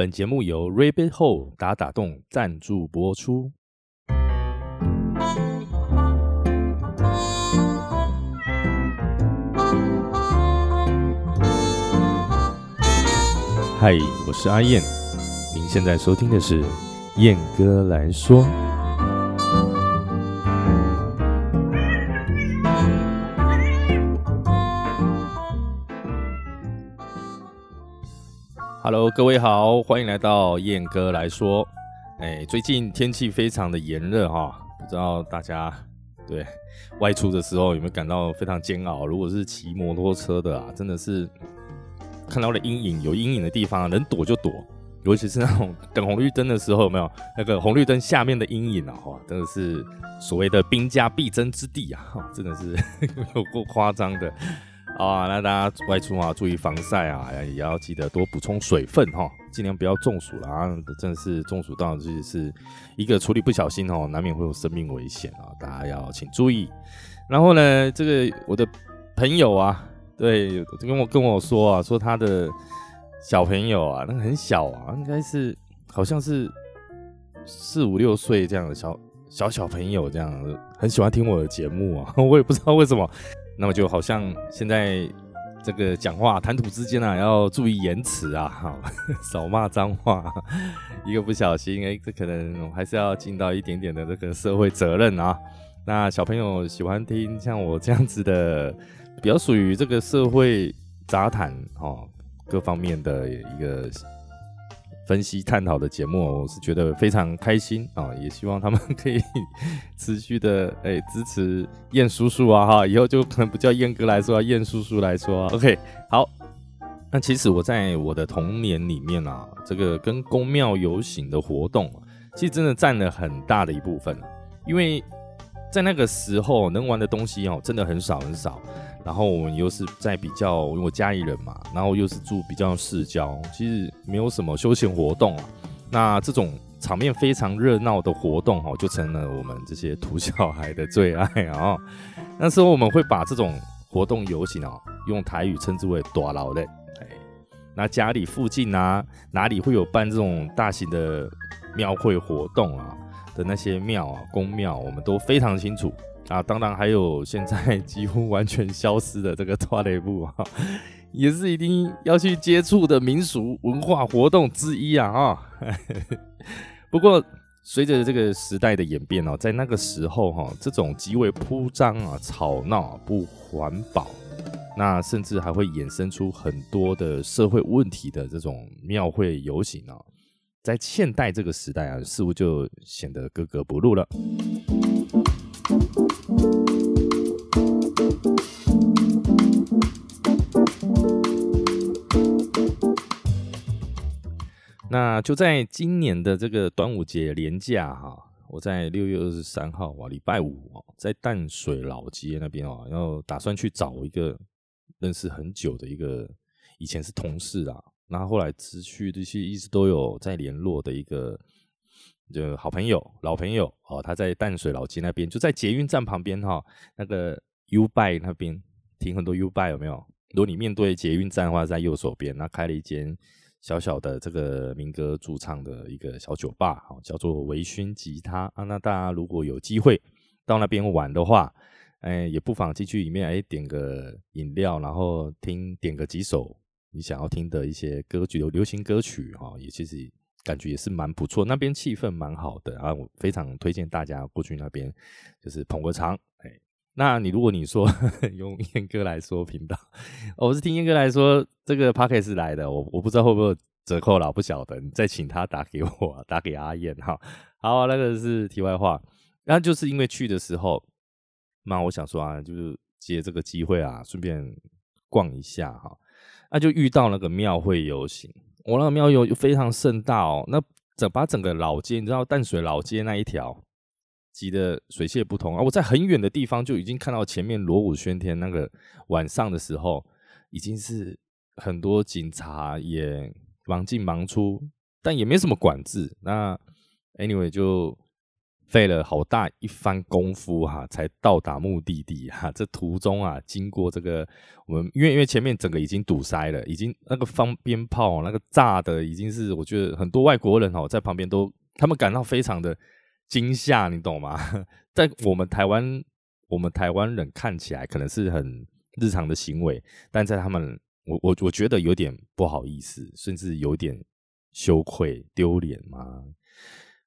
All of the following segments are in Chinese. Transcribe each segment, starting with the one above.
本节目由 Rabbit Hole 打打洞赞助播出。嗨，我是阿燕，您现在收听的是燕哥来说。Hello，各位好，欢迎来到燕哥来说。哎，最近天气非常的炎热哈，不知道大家对外出的时候有没有感到非常煎熬？如果是骑摩托车的啊，真的是看到了阴影，有阴影的地方能躲就躲，尤其是那种等红绿灯的时候，有没有那个红绿灯下面的阴影啊？哈，真的是所谓的兵家必争之地啊！真的是 有够夸张的。啊，那大家外出啊，注意防晒啊，也要记得多补充水分哈，尽量不要中暑了啊！真的是中暑到就是一个处理不小心哦，难免会有生命危险啊！大家要请注意。然后呢，这个我的朋友啊，对，跟我跟我说啊，说他的小朋友啊，那个很小啊，应该是好像是四五六岁这样的小小小朋友，这样很喜欢听我的节目啊，我也不知道为什么。那么就好像现在这个讲话谈吐之间啊，要注意言辞啊，哈，少骂脏话，一个不小心，哎，这可能还是要尽到一点点的这个社会责任啊。那小朋友喜欢听像我这样子的，比较属于这个社会杂谈哦，各方面的一个。分析探讨的节目，我是觉得非常开心啊！也希望他们 可以持续的哎支持燕叔叔啊哈，以后就可能不叫燕哥来说啊，燕叔叔来说。OK，好。那其实我在我的童年里面啊，这个跟公庙游行的活动，其实真的占了很大的一部分因为在那个时候能玩的东西哦，真的很少很少。然后我们又是在比较，因为我家里人嘛，然后又是住比较市郊，其实没有什么休闲活动啊。那这种场面非常热闹的活动哦，就成了我们这些土小孩的最爱啊。那时候我们会把这种活动游行哦，用台语称之为“大老的”。哎，那家里附近啊，哪里会有办这种大型的庙会活动啊的那些庙啊，公庙，我们都非常清楚。啊，当然还有现在 几乎完全消失的这个拖雷布啊，也是一定要去接触的民俗文化活动之一啊啊！不过随着这个时代的演变哦，在那个时候哈，这种极为铺张啊、吵闹、不环保，那甚至还会衍生出很多的社会问题的这种庙会游行啊，在现代这个时代啊，似乎就显得格格不入了。那就在今年的这个端午节连假哈，我在六月二十三号啊，礼拜五哦，在淡水老街那边哦，然后打算去找一个认识很久的一个以前是同事啊，那后来持续这些一直都有在联络的一个就好朋友、老朋友哦，他在淡水老街那边，就在捷运站旁边哈，那个 U by 那边停很多 U by 有没有？如果你面对捷运站的话，在右手边，那开了一间。小小的这个民歌驻唱的一个小酒吧，哈，叫做微醺吉他啊。那大家如果有机会到那边玩的话，哎，也不妨进去里面，哎，点个饮料，然后听点个几首你想要听的一些歌曲，有流行歌曲，哈，也其实感觉也是蛮不错。那边气氛蛮好的啊，我非常推荐大家过去那边，就是捧个场，哎。那你如果你说 用燕哥来说频道，我是听燕哥来说这个 p o c a s t 来的，我我不知道会不会折扣了，不晓得，你再请他打给我，打给阿燕哈。好，那个是题外话，那就是因为去的时候，那我想说啊，就是借这个机会啊，顺便逛一下哈，那就遇到那个庙会游行，我那个庙游非常盛大哦，那整把整个老街，你知道淡水老街那一条。挤得水泄不通啊！我在很远的地方就已经看到前面锣鼓喧天，那个晚上的时候已经是很多警察也忙进忙出，但也没什么管制。那 anyway 就费了好大一番功夫哈，才到达目的地哈。这途中啊，经过这个我们，因为因为前面整个已经堵塞了，已经那个放鞭炮那个炸的已经是，我觉得很多外国人哦在旁边都他们感到非常的惊吓，你懂吗？在我们台湾，我们台湾人看起来可能是很日常的行为，但在他们，我我我觉得有点不好意思，甚至有点羞愧丢脸吗？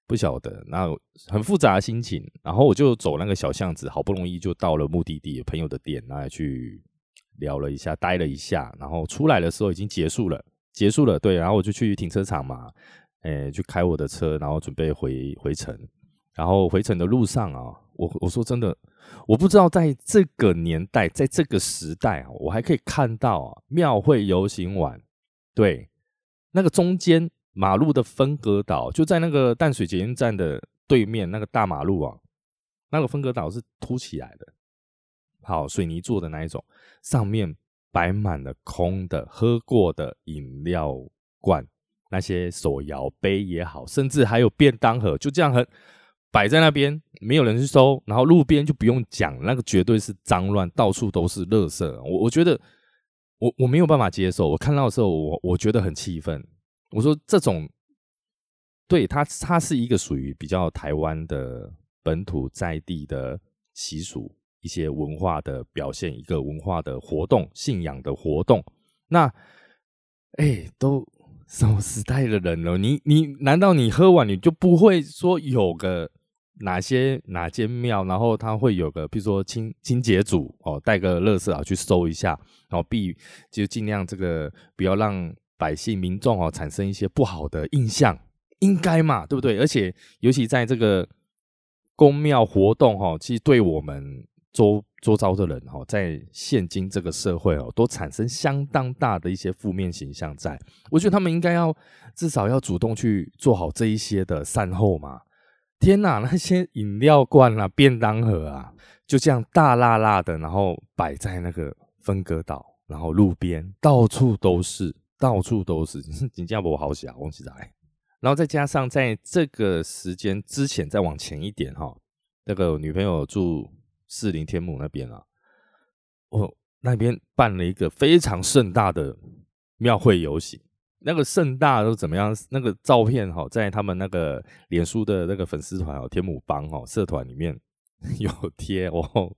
不晓得，那很复杂的心情，然后我就走那个小巷子，好不容易就到了目的地朋友的店，那去聊了一下，待了一下，然后出来的时候已经结束了，结束了，对，然后我就去停车场嘛，诶，去开我的车，然后准备回回城，然后回程的路上啊，我我说真的，我不知道在这个年代，在这个时代啊，我还可以看到啊，庙会游行完，对，那个中间。马路的分隔岛就在那个淡水捷运站的对面，那个大马路啊，那个分隔岛是凸起来的，好水泥做的那一种，上面摆满了空的喝过的饮料罐，那些手摇杯也好，甚至还有便当盒，就这样很摆在那边，没有人去收，然后路边就不用讲，那个绝对是脏乱，到处都是垃圾。我我觉得我我没有办法接受，我看到的时候，我我觉得很气愤。我说这种，对它，它是一个属于比较台湾的本土在地的习俗，一些文化的表现，一个文化的活动，信仰的活动。那，哎，都什么时代的人了？你你难道你喝完你就不会说有个哪些哪间庙，然后他会有个，比如说清清洁组哦，带个乐色啊去收一下，然后必就尽量这个不要让。百姓民众哦，产生一些不好的印象，应该嘛，对不对？而且尤其在这个宫庙活动哈，其实对我们周周遭的人哈，在现今这个社会哦，都产生相当大的一些负面形象。在，我觉得他们应该要至少要主动去做好这一些的善后嘛。天哪，那些饮料罐啊、便当盒啊，就这样大辣辣的，然后摆在那个分隔岛，然后路边到处都是。到处都是，新加坡好小，忘记来。然后再加上在这个时间之前再往前一点哈，那个女朋友住士林天母那边啊，我那边办了一个非常盛大的庙会游行。那个盛大都怎么样？那个照片哈，在他们那个脸书的那个粉丝团哦，天母帮哦社团里面 有贴哦，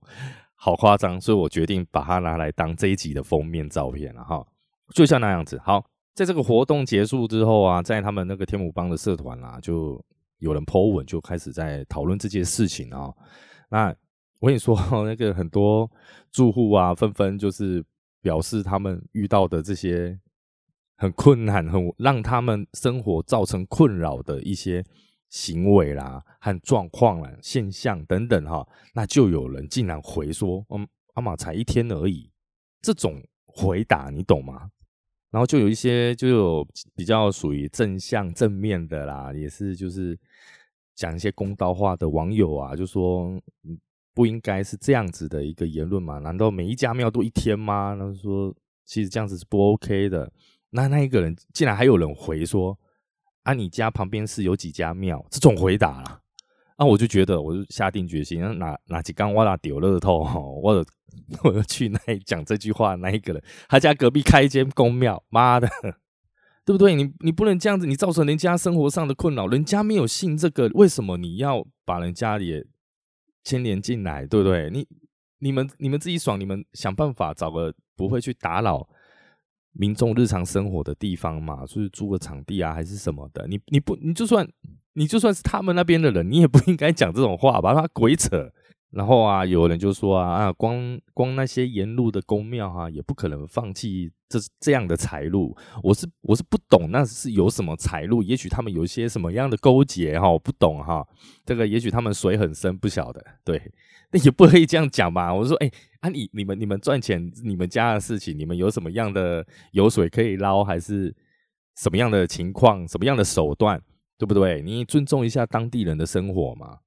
好夸张，所以我决定把它拿来当这一集的封面照片了哈。就像那样子，好，在这个活动结束之后啊，在他们那个天母帮的社团啊，就有人 po 文，就开始在讨论这件事情啊。那我跟你说，那个很多住户啊，纷纷就是表示他们遇到的这些很困难、很让他们生活造成困扰的一些行为啦、和状况啦、现象等等哈。那就有人竟然回说：“嗯，阿玛才一天而已。”这种回答你懂吗？然后就有一些就有比较属于正向正面的啦，也是就是讲一些公道话的网友啊，就说不应该是这样子的一个言论嘛？难道每一家庙都一天吗？他说其实这样子是不 OK 的。那那一个人竟然还有人回说啊，你家旁边是有几家庙？这种回答啦。那我就觉得，我就下定决心，哪哪几缸我那丢乐透，我 我就去那讲这句话那一个人，他家隔壁开一间公庙，妈的，对不对？你你不能这样子，你造成人家生活上的困扰，人家没有信这个，为什么你要把人家也牵连进来，对不对？你你们你们自己爽，你们想办法找个不会去打扰。民众日常生活的地方嘛，就是租个场地啊，还是什么的。你你不你就算你就算是他们那边的人，你也不应该讲这种话吧？他鬼扯。然后啊，有人就说啊啊，光光那些沿路的公庙哈，也不可能放弃这这样的财路。我是我是不懂那是有什么财路，也许他们有一些什么样的勾结哈，我不懂哈。这个也许他们水很深，不晓得。对，那也不可以这样讲吧？我说哎。啊，你你们你们赚钱，你们家的事情，你们有什么样的油水可以捞，还是什么样的情况，什么样的手段，对不对？你尊重一下当地人的生活嘛。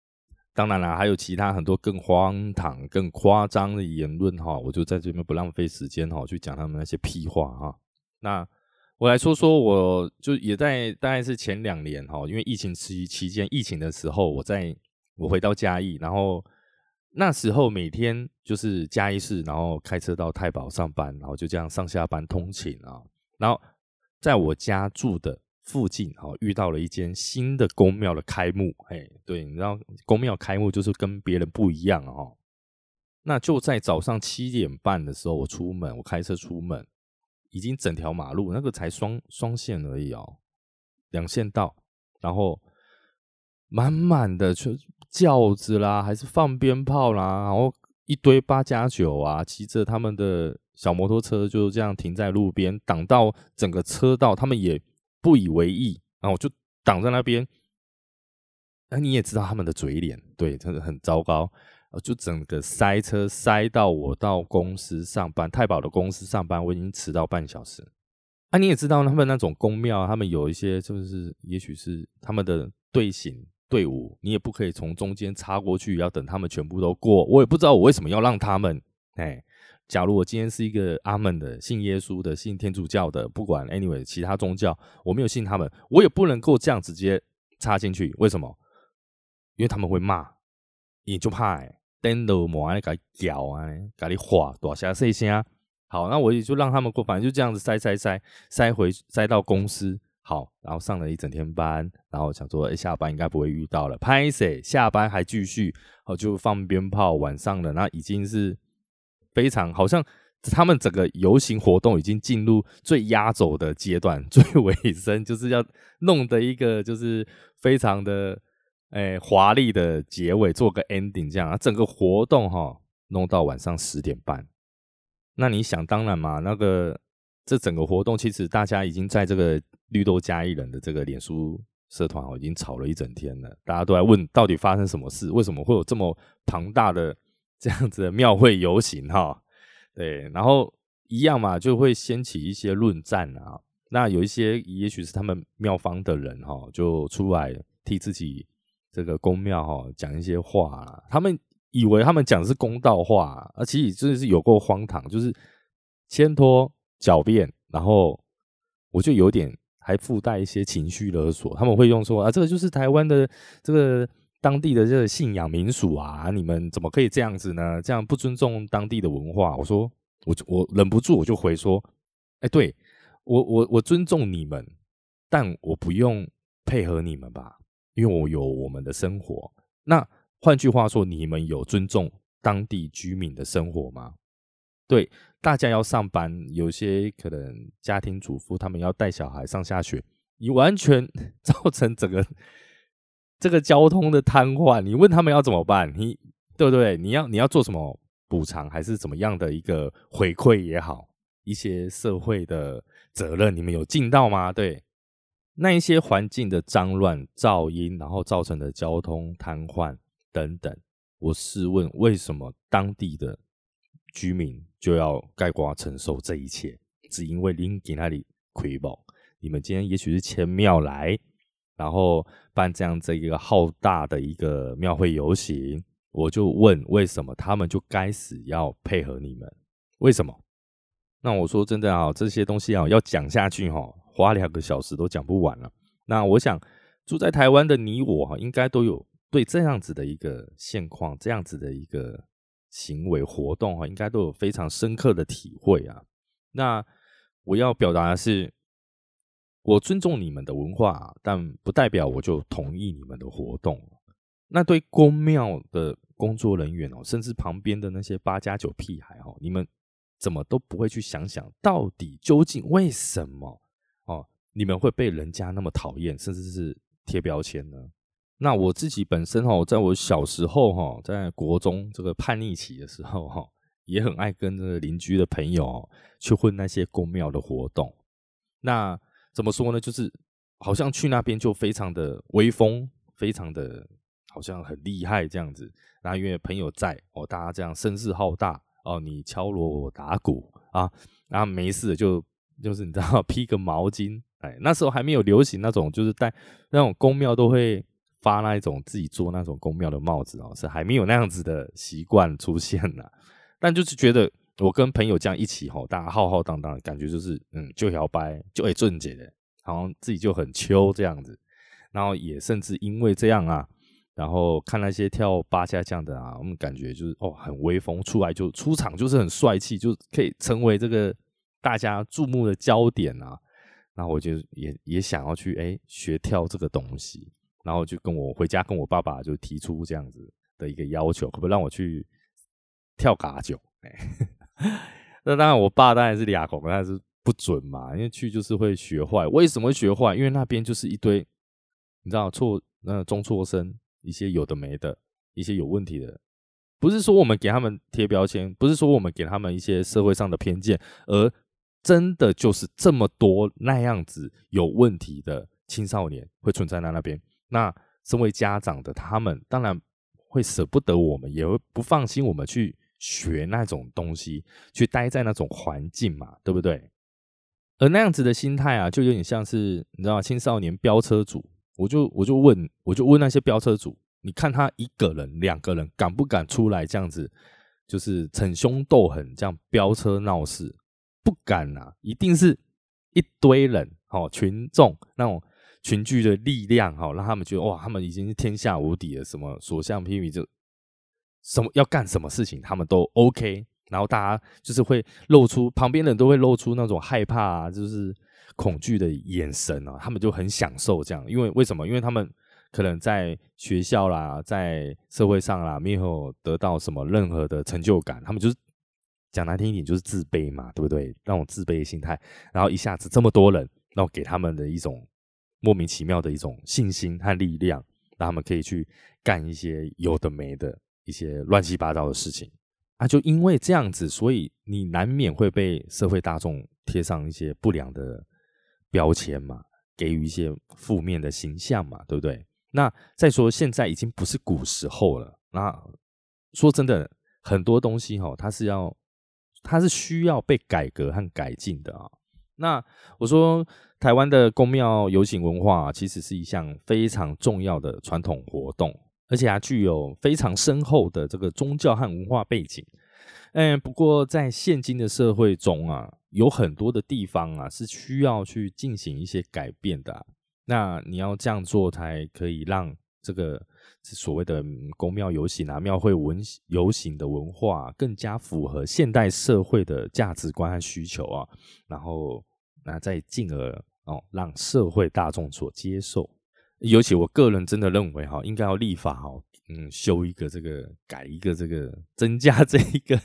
当然了，还有其他很多更荒唐、更夸张的言论哈，我就在这边不浪费时间哈，去讲他们那些屁话哈。那我来说说，我就也在大概是前两年哈，因为疫情期期间，疫情的时候，我在我回到嘉义，然后那时候每天就是嘉义市，然后开车到太保上班，然后就这样上下班通勤啊。然后在我家住的附近，哦，遇到了一间新的宫庙的开幕。哎，对，你知道宫庙开幕就是跟别人不一样哦。那就在早上七点半的时候，我出门，我开车出门，已经整条马路那个才双双线而已哦，两线道，然后满满的就轿子啦，还是放鞭炮啦，然后一堆八加九啊，骑着他们的小摩托车就这样停在路边，挡到整个车道，他们也不以为意，然后就挡在那边。那你也知道他们的嘴脸，对，真的很糟糕。就整个塞车塞到我到公司上班，太保的公司上班，我已经迟到半小时。啊，你也知道他们那种公庙，他们有一些就是，也许是他们的队形队伍，你也不可以从中间插过去，要等他们全部都过。我也不知道我为什么要让他们。哎，假如我今天是一个阿门的，信耶稣的，信天主教的，不管 anyway 其他宗教，我没有信他们，我也不能够这样直接插进去。为什么？因为他们会骂，你就怕哎。灯都磨啊，给搅啊，给你划大声细声。好，那我也就让他们过，反正就这样子塞塞塞塞回塞到公司。好，然后上了一整天班，然后想说，哎，下班应该不会遇到了。拍谁下班还继续，哦，就放鞭炮。晚上了，那已经是非常好像他们整个游行活动已经进入最压轴的阶段，最尾声就是要弄的一个就是非常的。哎，华丽的结尾，做个 ending，这样，整个活动哈弄到晚上十点半。那你想当然嘛，那个这整个活动其实大家已经在这个绿豆加一人的这个脸书社团哦，已经吵了一整天了。大家都在问到底发生什么事，为什么会有这么庞大的这样子的庙会游行哈？对，然后一样嘛，就会掀起一些论战啊。那有一些也许是他们庙方的人哈，就出来替自己。这个公庙哈讲一些话，他们以为他们讲的是公道话，啊，其实真的是有够荒唐，就是牵拖狡辩，然后我就有点还附带一些情绪勒索，他们会用说啊，这个就是台湾的这个当地的这个信仰民俗啊，你们怎么可以这样子呢？这样不尊重当地的文化。我说，我我忍不住我就回说，哎，对我我我尊重你们，但我不用配合你们吧。因为我有我们的生活，那换句话说，你们有尊重当地居民的生活吗？对，大家要上班，有些可能家庭主妇他们要带小孩上下学，你完全 造成整个这个交通的瘫痪。你问他们要怎么办？你对不对？你要你要做什么补偿，还是怎么样的一个回馈也好，一些社会的责任，你们有尽到吗？对。那一些环境的脏乱、噪音，然后造成的交通瘫痪等等，我试问，为什么当地的居民就要盖瓜承受这一切？只因为林给那里亏保？你们今天也许是千庙来，然后办这样子一个浩大的一个庙会游行，我就问，为什么他们就该死要配合你们？为什么？那我说真的啊，这些东西啊，要讲下去哈。花两个小时都讲不完了。那我想住在台湾的你我哈，应该都有对这样子的一个现况、这样子的一个行为活动哈，应该都有非常深刻的体会啊。那我要表达的是，我尊重你们的文化，但不代表我就同意你们的活动。那对公庙的工作人员哦，甚至旁边的那些八加九屁孩哦，你们怎么都不会去想想到底究竟为什么？你们会被人家那么讨厌，甚至是贴标签呢？那我自己本身哈，在我小时候哈，在国中这个叛逆期的时候哈，也很爱跟这个邻居的朋友去混那些公庙的活动。那怎么说呢？就是好像去那边就非常的威风，非常的好像很厉害这样子。然后因为朋友在哦，大家这样声势浩大哦，你敲锣我打鼓啊，然后没事就就是你知道 披个毛巾。哎，那时候还没有流行那种，就是戴那种宫庙都会发那一种自己做那种宫庙的帽子哦，是还没有那样子的习惯出现呢。但就是觉得我跟朋友这样一起吼，大家浩浩荡荡，感觉就是嗯，就摇摆，就会正解的，好像自己就很秋这样子。然后也甚至因为这样啊，然后看那些跳八家将的啊，我们感觉就是哦，很威风，出来就出场就是很帅气，就可以成为这个大家注目的焦点啊。然后我就也也想要去哎学跳这个东西，然后就跟我回家跟我爸爸就提出这样子的一个要求，可不可以让我去跳嘎酒？那当然，我爸当然是俩狗，但是不准嘛，因为去就是会学坏。为什么会学坏？因为那边就是一堆你知道错那中辍生。一些有的没的，一些有问题的，不是说我们给他们贴标签，不是说我们给他们一些社会上的偏见，而真的就是这么多那样子有问题的青少年会存在在那边。那身为家长的他们，当然会舍不得我们，也会不放心我们去学那种东西，去待在那种环境嘛，对不对？而那样子的心态啊，就有点像是你知道青少年飙车主。我就我就问我就问那些飙车主，你看他一个人两个人敢不敢出来这样子，就是逞凶斗狠这样飙车闹事？不敢啊，一定是一堆人哦，群众那种群聚的力量哦，让他们觉得哇，他们已经是天下无敌了，什么所向披靡，就什么要干什么事情他们都 OK，然后大家就是会露出旁边人都会露出那种害怕啊，就是。恐惧的眼神啊，他们就很享受这样，因为为什么？因为他们可能在学校啦，在社会上啦，没有得到什么任何的成就感，他们就是讲难听一点，就是自卑嘛，对不对？那种自卑的心态，然后一下子这么多人，然后给他们的一种莫名其妙的一种信心和力量，让他们可以去干一些有的没的一些乱七八糟的事情啊！就因为这样子，所以你难免会被社会大众贴上一些不良的。标签嘛，给予一些负面的形象嘛，对不对？那再说，现在已经不是古时候了。那说真的，很多东西哈，它是要，它是需要被改革和改进的啊。那我说，台湾的宫庙游行文化其实是一项非常重要的传统活动，而且还具有非常深厚的这个宗教和文化背景。嗯，不过在现今的社会中啊。有很多的地方啊，是需要去进行一些改变的。那你要这样做，才可以让这个所谓的宫庙游行啊、庙会文游行的文化更加符合现代社会的价值观和需求啊。然后，那再进而哦，让社会大众所接受。尤其我个人真的认为哈，应该要立法哈，嗯，修一个这个，改一个这个，增加 这一个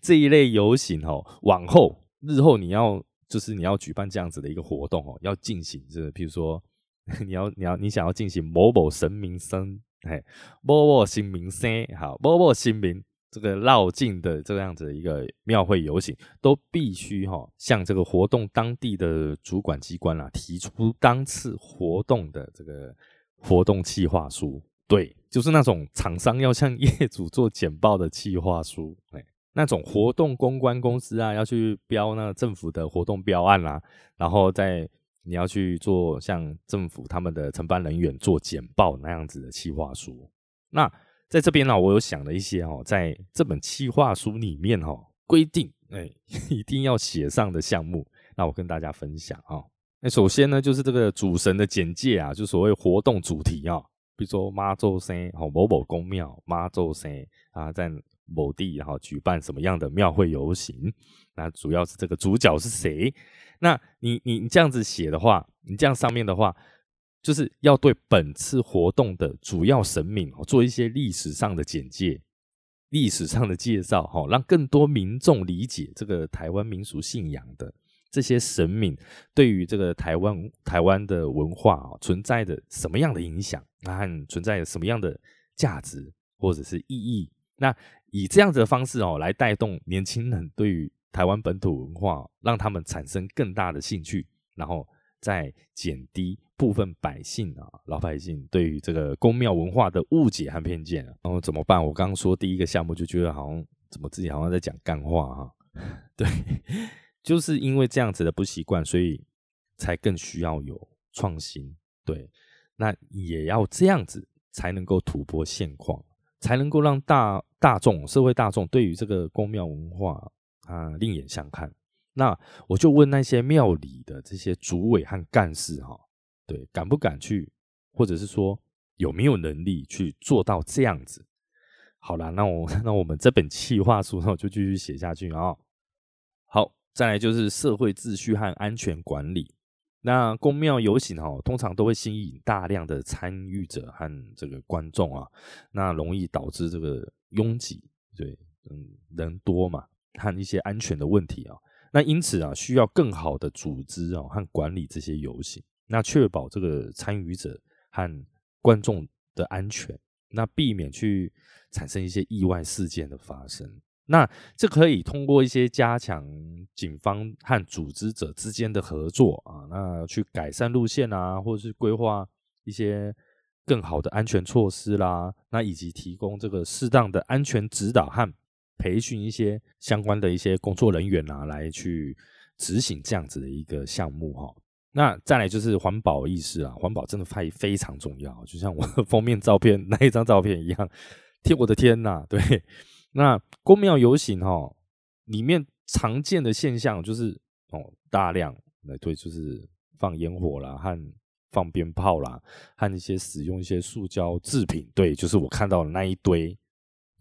这一类游行哦，往后。日后你要就是你要举办这样子的一个活动哦，要进行这，比如说 你要你要你想要进行某某神明生，哎，某某新明生，好，某某新明这个绕境的这样子一个庙会游行，都必须哈向这个活动当地的主管机关啊提出当次活动的这个活动计划书，对，就是那种厂商要向业主做简报的计划书，哎。那种活动公关公司啊，要去标那政府的活动标案啦，然后再你要去做像政府他们的承办人员做简报那样子的企划书。那在这边呢，我有想了一些哦，在这本企划书里面哈，规定哎 一定要写上的项目，那我跟大家分享啊。那首先呢，就是这个主神的简介啊，就所谓活动主题啊，比如说妈祖生哦，某某公庙妈祖生啊，在。某地，然后举办什么样的庙会游行？那主要是这个主角是谁？那你你你这样子写的话，你这样上面的话，就是要对本次活动的主要神明哦做一些历史上的简介、历史上的介绍，哈，让更多民众理解这个台湾民俗信仰的这些神明对于这个台湾台湾的文化啊存在的什么样的影响，和存在什么样的价值或者是意义？那以这样子的方式哦，来带动年轻人对于台湾本土文化，让他们产生更大的兴趣，然后再减低部分百姓啊，老百姓对于这个宫庙文化的误解和偏见。然后怎么办？我刚刚说第一个项目就觉得好像怎么自己好像在讲干话哈。对，就是因为这样子的不习惯，所以才更需要有创新。对，那也要这样子才能够突破现况。才能够让大大众、社会大众对于这个宫庙文化啊另眼相看。那我就问那些庙里的这些主委和干事哈，对，敢不敢去，或者是说有没有能力去做到这样子？好了，那我 那我们这本企划书呢，就继续写下去啊。好，再来就是社会秩序和安全管理。那公庙游行哈，通常都会吸引大量的参与者和这个观众啊，那容易导致这个拥挤，对，嗯，人多嘛，和一些安全的问题啊。那因此啊，需要更好的组织啊和管理这些游行，那确保这个参与者和观众的安全，那避免去产生一些意外事件的发生。那这可以通过一些加强警方和组织者之间的合作啊，那去改善路线啊，或者是规划一些更好的安全措施啦，那以及提供这个适当的安全指导和培训一些相关的一些工作人员啊，来去执行这样子的一个项目哈。那再来就是环保意识啊，环保真的非非常重要，就像我 封面照片那一张照片一样，天我的天呐，对。那公庙游行哈，里面常见的现象就是哦，大量来对，就是放烟火啦，和放鞭炮啦，和一些使用一些塑胶制品，对，就是我看到的那一堆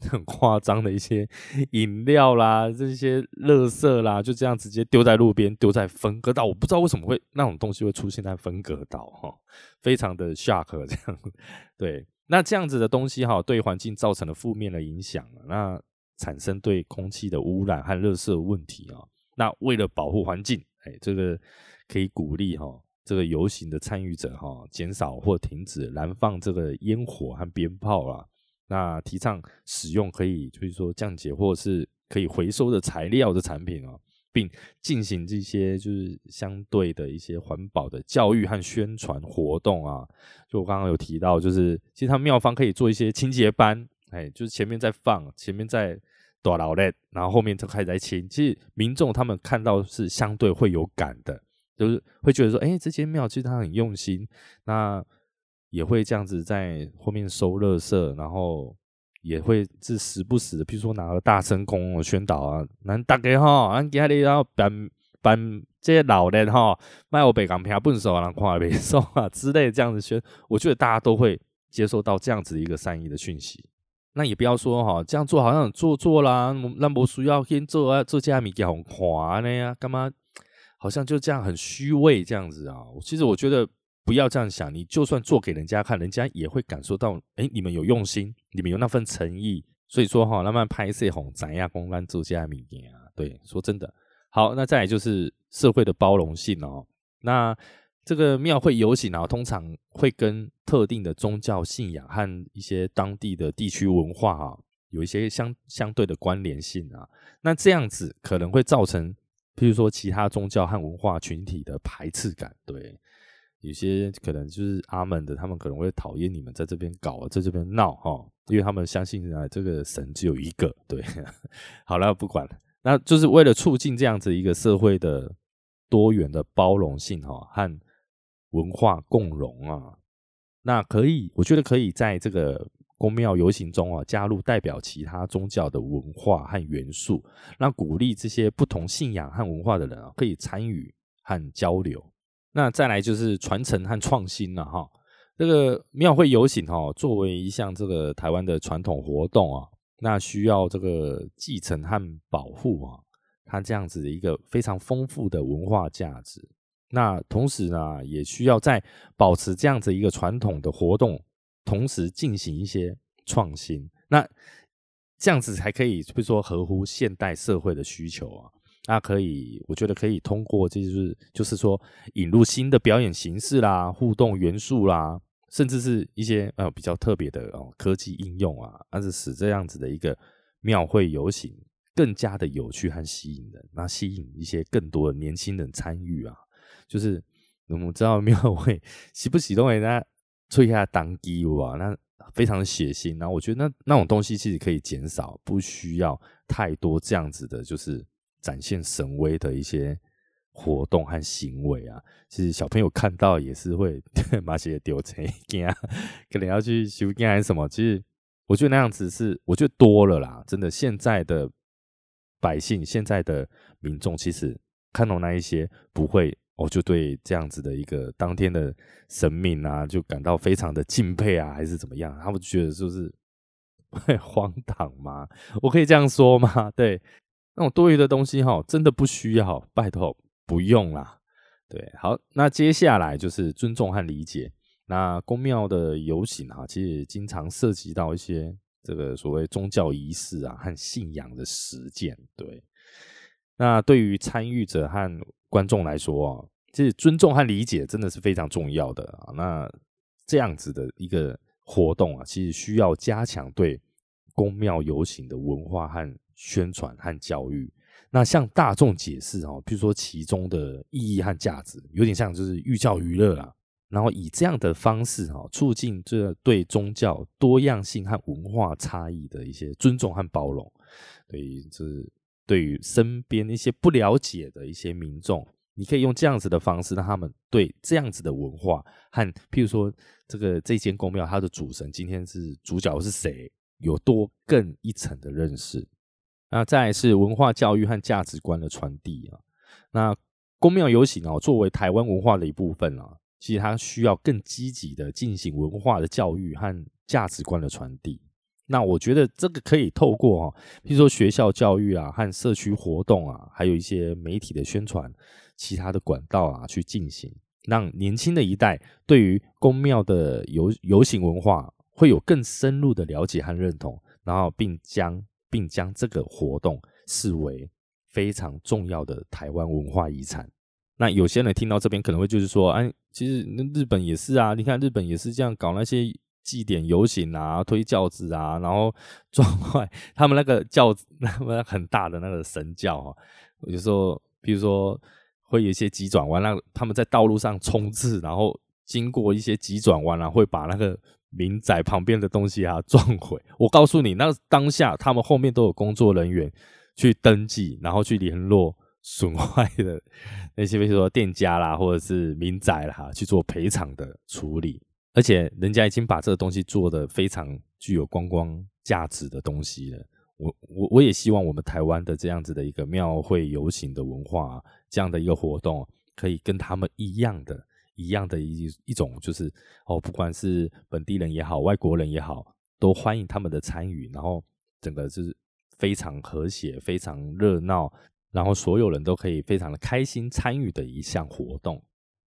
很夸张的一些饮料啦，这些垃圾啦，就这样直接丢在路边，丢在分隔岛，我不知道为什么会那种东西会出现在分隔岛哈，非常的 shock 这样，对。那这样子的东西哈，对环境造成了负面的影响，那产生对空气的污染和垃圾问题啊。那为了保护环境，哎，这个可以鼓励哈，这个游行的参与者哈，减少或停止燃放这个烟火和鞭炮啊。那提倡使用可以就是说降解或者是可以回收的材料的产品啊。并进行这些就是相对的一些环保的教育和宣传活动啊，就我刚刚有提到，就是其实他们庙方可以做一些清洁班，哎，就是前面在放，前面在多劳累，然后后面就开始在清。其实民众他们看到是相对会有感的，就是会觉得说，哎，这间庙其实他很用心，那也会这样子在后面收垃圾，然后。也会是时不时的，比如说拿个大声公宣导啊，咱大家哈，俺家里然后办办这些老人哈，卖我北港票不收，人看北收啊 之类这样子宣，我觉得大家都会接受到这样子一个善意的讯息。那也不要说哈，这样做好像很做作啦，那不需要先做啊，做加米给红花呢呀，干嘛？好像就这样很虚伪这样子啊。其实我觉得。不要这样想，你就算做给人家看，人家也会感受到，哎，你们有用心，你们有那份诚意。所以说哈，慢慢拍摄红展亚公关做家米店啊，对，说真的，好，那再来就是社会的包容性哦。那这个庙会游行啊，通常会跟特定的宗教信仰和一些当地的地区文化啊，有一些相相对的关联性啊。那这样子可能会造成，譬如说其他宗教和文化群体的排斥感，对。有些可能就是阿门的，他们可能会讨厌你们在这边搞，在这边闹哈，因为他们相信啊，这个神只有一个。对，好了，不管了，那就是为了促进这样子一个社会的多元的包容性哈和文化共融啊，那可以，我觉得可以在这个公庙游行中啊，加入代表其他宗教的文化和元素，那鼓励这些不同信仰和文化的人啊，可以参与和交流。那再来就是传承和创新了哈，这个庙会游行哈，作为一项这个台湾的传统活动啊，那需要这个继承和保护啊，它这样子的一个非常丰富的文化价值。那同时呢，也需要在保持这样子一个传统的活动，同时进行一些创新，那这样子才可以，比如说合乎现代社会的需求啊。那可以，我觉得可以通过，就是就是说引入新的表演形式啦、互动元素啦，甚至是一些呃比较特别的哦科技应用啊，而是使这样子的一个庙会游行更加的有趣和吸引人，那吸引一些更多的年轻人参与啊。就是我们知道庙会喜不喜动人家吹一下当机哇，那非常的血腥。然后我觉得那那种东西其实可以减少，不需要太多这样子的，就是。展现神威的一些活动和行为啊，其实小朋友看到也是会 马些丢钱，可能要去修电还是什么。其实我觉得那样子是，我觉得多了啦。真的，现在的百姓，现在的民众，其实看到那一些不会哦，就对这样子的一个当天的神明啊，就感到非常的敬佩啊，还是怎么样？他们觉得就是 荒唐吗？我可以这样说吗？对，那种多余的东西哈，真的不需要，拜托不用啦。对，好，那接下来就是尊重和理解。那宫庙的游行啊，其实经常涉及到一些这个所谓宗教仪式啊和信仰的实践。对，那对于参与者和观众来说啊，其实尊重和理解真的是非常重要的啊。那这样子的一个活动啊，其实需要加强对宫庙游行的文化和宣传和教育。那向大众解释哦，比如说其中的意义和价值，有点像就是寓教于乐啊。然后以这样的方式哈，促进这对宗教多样性和文化差异的一些尊重和包容。对于这对于身边一些不了解的一些民众，你可以用这样子的方式，让他们对这样子的文化和譬如说这个这间宫庙它的主神今天是主角是谁，有多更一层的认识。那再是文化教育和价值观的传递啊。那公庙游行哦，作为台湾文化的一部分啊。其实它需要更积极的进行文化的教育和价值观的传递。那我觉得这个可以透过哈，比如说学校教育啊，和社区活动啊，还有一些媒体的宣传，其他的管道啊去进行，让年轻的一代对于公庙的游游行文化会有更深入的了解和认同，然后并将并将这个活动视为非常重要的台湾文化遗产。那有些人听到这边可能会就是说，哎，其实日本也是啊，你看日本也是这样搞那些祭典游行啊，推轿子啊，然后 撞坏他们那个轿子，那么很大的那个神教啊。有时候，比如说会有一些急转弯，让他们在道路上冲刺，然后经过一些急转弯啊，会把那个民宅旁边的东西啊 撞毁。我告诉你，那当下他们后面都有工作人员去登记，然后去联络。损坏的那些，比如说店家啦，或者是民宅啦，去做赔偿的处理，而且人家已经把这个东西做的非常具有观光价值的东西了。我我我也希望我们台湾的这样子的一个庙会游行的文化，这样的一个活动，可以跟他们一样的，一样的一一种，就是哦，不管是本地人也好，外国人也好，都欢迎他们的参与，然后整个就是非常和谐，非常热闹。然后所有人都可以非常的开心参与的一项活动，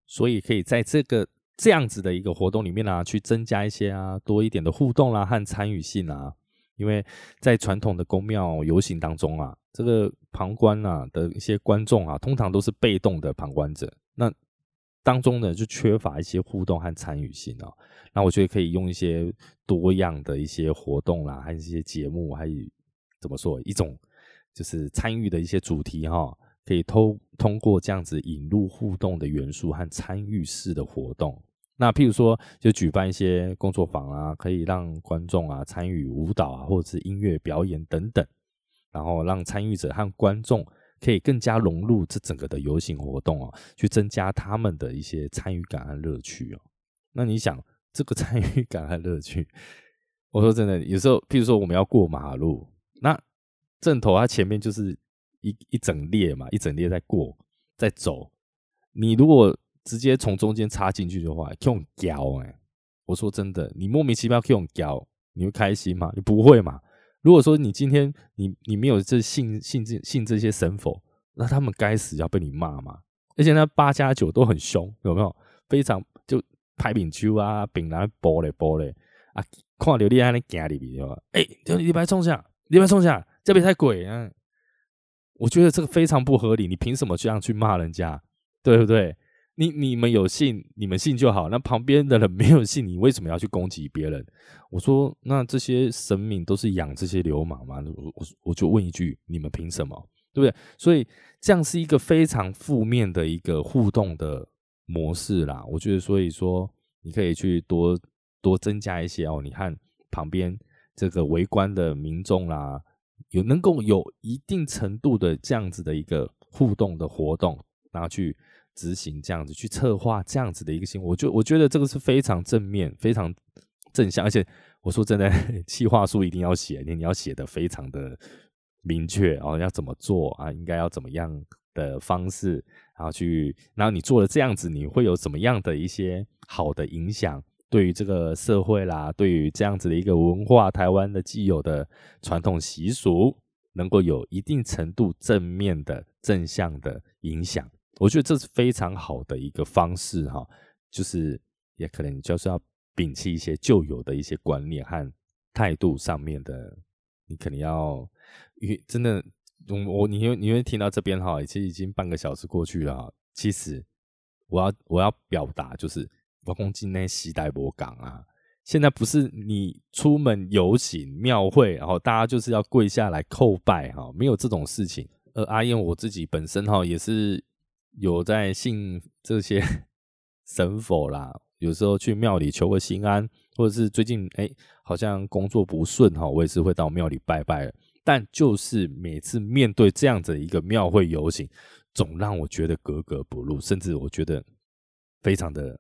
所以可以在这个这样子的一个活动里面呢，去增加一些啊多一点的互动啦和参与性啊。因为在传统的宫庙游行当中啊，这个旁观啊的一些观众啊，通常都是被动的旁观者，那当中呢就缺乏一些互动和参与性哦。那我觉得可以用一些多样的一些活动啦，还有一些节目，还有怎么说一种。就是参与的一些主题哈，可以通通过这样子引入互动的元素和参与式的活动。那譬如说，就举办一些工作坊啊，可以让观众啊参与舞蹈啊，或者是音乐表演等等，然后让参与者和观众可以更加融入这整个的游行活动哦，去增加他们的一些参与感和乐趣哦。那你想，这个参与感和乐趣，我说真的，有时候譬如说我们要过马路，那正头它前面就是一一整列嘛，一整列在过在走。你如果直接从中间插进去的话，用胶哎，我说真的，你莫名其妙用胶，你会开心吗？你不会嘛？如果说你今天你你没有这信信这信这些神佛，那他们该死要被你骂嘛？而且那八加九都很凶，有没有？非常就拍饼球啊，饼来剥嘞剥嘞啊，看到你安尼行里面对吧？哎，你别冲下，你别冲下。这边太鬼啊！我觉得这个非常不合理。你凭什么这样去骂人家？对不对？你你们有信，你们信就好。那旁边的人没有信，你为什么要去攻击别人？我说，那这些神明都是养这些流氓吗？我我我就问一句，你们凭什么？对不对？所以这样是一个非常负面的一个互动的模式啦。我觉得，所以说你可以去多多增加一些哦。你看旁边这个围观的民众啦。有能够有一定程度的这样子的一个互动的活动，然后去执行这样子去策划这样子的一个行为，我就我觉得这个是非常正面、非常正向，而且我说真的，企划书一定要写，你你要写的非常的明确哦，要怎么做啊？应该要怎么样的方式，然后去，然后你做了这样子，你会有怎么样的一些好的影响？对于这个社会啦，对于这样子的一个文化，台湾的既有的传统习俗，能够有一定程度正面的正向的影响，我觉得这是非常好的一个方式哈。就是也可能就是要摒弃一些旧有的一些观念和态度上面的，你可能要，因为真的，我我你会你会听到这边哈，其实已经半个小时过去了，其实我要我要表达就是。包括今天西代博港啊，现在不是你出门游行庙会，然后大家就是要跪下来叩拜哈，没有这种事情。而阿燕我自己本身哈也是有在信这些 神佛啦，有时候去庙里求个心安，或者是最近哎好像工作不顺哈，我也是会到庙里拜拜。但就是每次面对这样子一个庙会游行，总让我觉得格格不入，甚至我觉得非常的。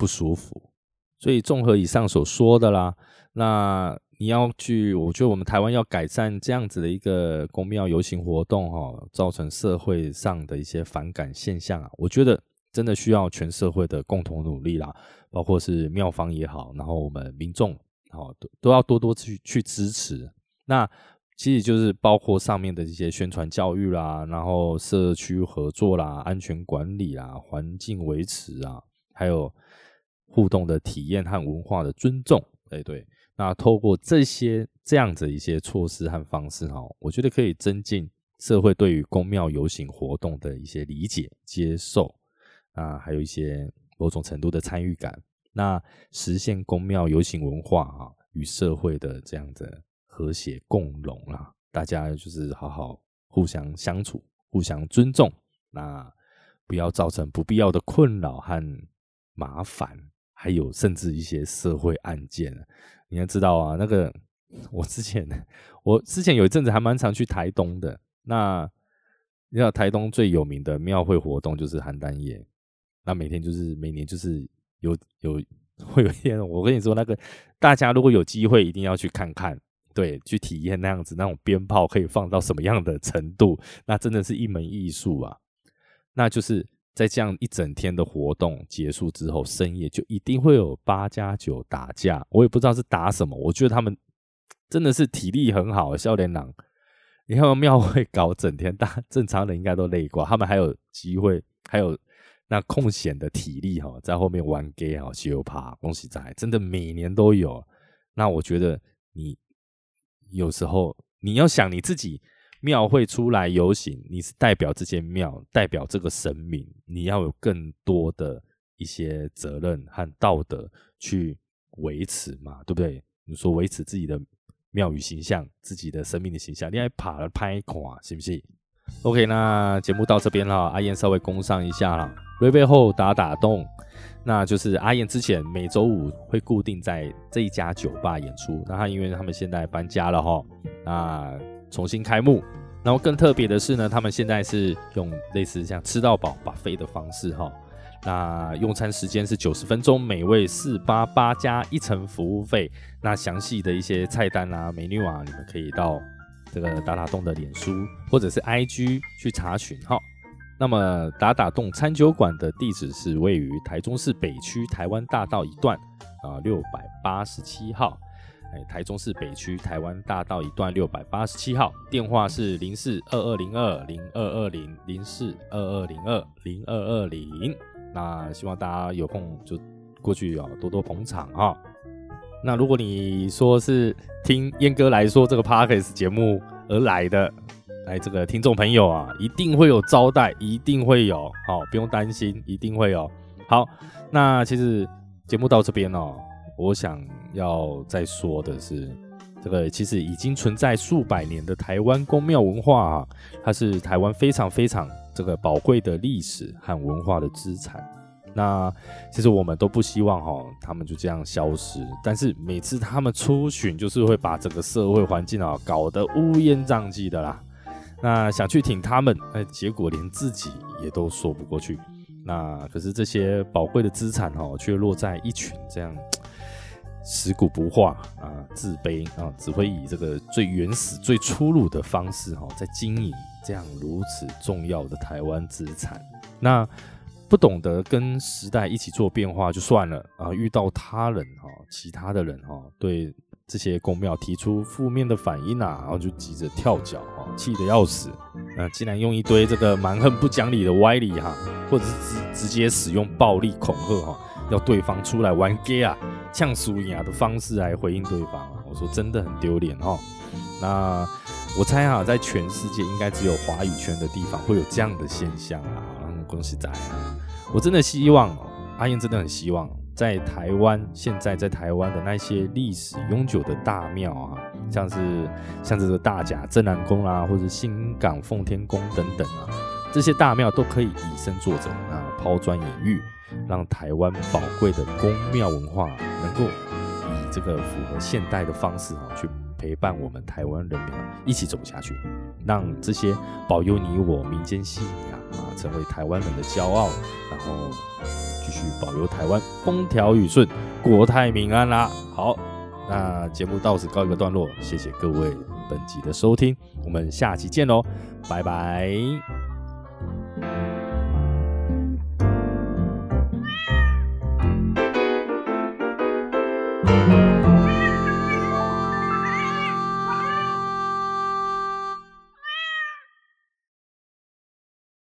不舒服，所以综合以上所说的啦，那你要去，我觉得我们台湾要改善这样子的一个公庙游行活动哈，造成社会上的一些反感现象啊，我觉得真的需要全社会的共同努力啦，包括是庙方也好，然后我们民众好都都要多多去去支持。那其实就是包括上面的一些宣传教育啦，然后社区合作啦，安全管理啦，环境维持啊，还有。互动的体验和文化的尊重，哎对，那透过这些这样子一些措施和方式哈，我觉得可以增进社会对于公庙游行活动的一些理解、接受啊，还有一些某种程度的参与感，那实现公庙游行文化啊与社会的这样的和谐共荣啊，大家就是好好互相相处、互相尊重，那不要造成不必要的困扰和麻烦。还有甚至一些社会案件，你要知道啊，那个我之前我之前有一阵子还蛮常去台东的。那你知道台东最有名的庙会活动就是邯郸夜，那每天就是每年就是有有 会有一天，我跟你说那个大家如果有机会一定要去看看，对，去体验那样子那种鞭炮可以放到什么样的程度，那真的是一门艺术啊，那就是。在这样一整天的活动结束之后，深夜就一定会有八加九打架。我也不知道是打什么，我觉得他们真的是体力很好。笑脸郎，你看庙会搞整天，大正常人应该都累过，他们还有机会，还有那空闲的体力哈，在后面玩 gay 哈，西游爬，恭喜仔，真的每年都有。那我觉得你有时候你要想你自己。庙会出来游行，你是代表这间庙，代表这个神明，你要有更多的一些责任和道德去维持嘛，对不对？你说维持自己的庙宇形象，自己的生命的形象，你还爬了拍垮，是不是？OK，那节目到这边了，阿燕稍微攻上一下了，瑞贝后打打洞，那就是阿燕之前每周五会固定在这一家酒吧演出，那他因为他们现在搬家了哈，那。重新开幕，然后更特别的是呢，他们现在是用类似像吃到饱、把飞的方式哈。那用餐时间是九十分钟，每位四八八加一层服务费。那详细的一些菜单啊、美女啊，你们可以到这个打打洞的脸书或者是 IG 去查询哈。那么打打洞餐酒馆的地址是位于台中市北区台湾大道一段啊六百八十七号。哎，台中市北区台湾大道一段六百八十七号，电话是零四二二零二零二二零零四二二零二零二二零。那希望大家有空就过去哦，多多捧场哈。那如果你说是听燕哥来说这个 Parkes 节目而来的，来这个听众朋友啊，一定会有招待，一定会有，好，不用担心，一定会有。好，那其实节目到这边哦。我想要再说的是，这个其实已经存在数百年的台湾宫庙文化啊，它是台湾非常非常这个宝贵的历史和文化的资产。那其实我们都不希望哈，他们就这样消失。但是每次他们出巡，就是会把整个社会环境啊搞得乌烟瘴气的啦。那想去挺他们，哎，结果连自己也都说不过去。那可是这些宝贵的资产哦，却落在一群这样。食古不化啊，自卑啊，只会以这个最原始、最粗鲁的方式哈，在经营这样如此重要的台湾资产。那不懂得跟时代一起做变化就算了啊，遇到他人哈，其他的人哈，对这些公庙提出负面的反应啊，然后就急着跳脚哈，气得要死。那竟然用一堆这个蛮横不讲理的歪理哈，或者是直直接使用暴力恐吓哈，要对方出来玩 gay 啊，呛输赢啊的方式来回应对方啊，我说真的很丢脸哈。那我猜哈，在全世界应该只有华语圈的地方会有这样的现象啊，恭喜仔啊！我真的希望哦，阿燕真的很希望，在台湾现在在台湾的那些历史悠久的大庙啊，像是像这个大甲镇南宫啦，或者新港奉天宫等等啊，这些大庙都可以以身作则啊，抛砖引玉，让台湾宝贵的宫庙文化能够以这个符合现代的方式啊，去陪伴我们台湾人民一起走下去，让这些保佑你我民间信仰。啊，成为台湾人的骄傲，然后继续保佑台湾风调雨顺、国泰民安啦。好，那节目到此告一个段落，谢谢各位本集的收听，我们下期见喽，拜拜。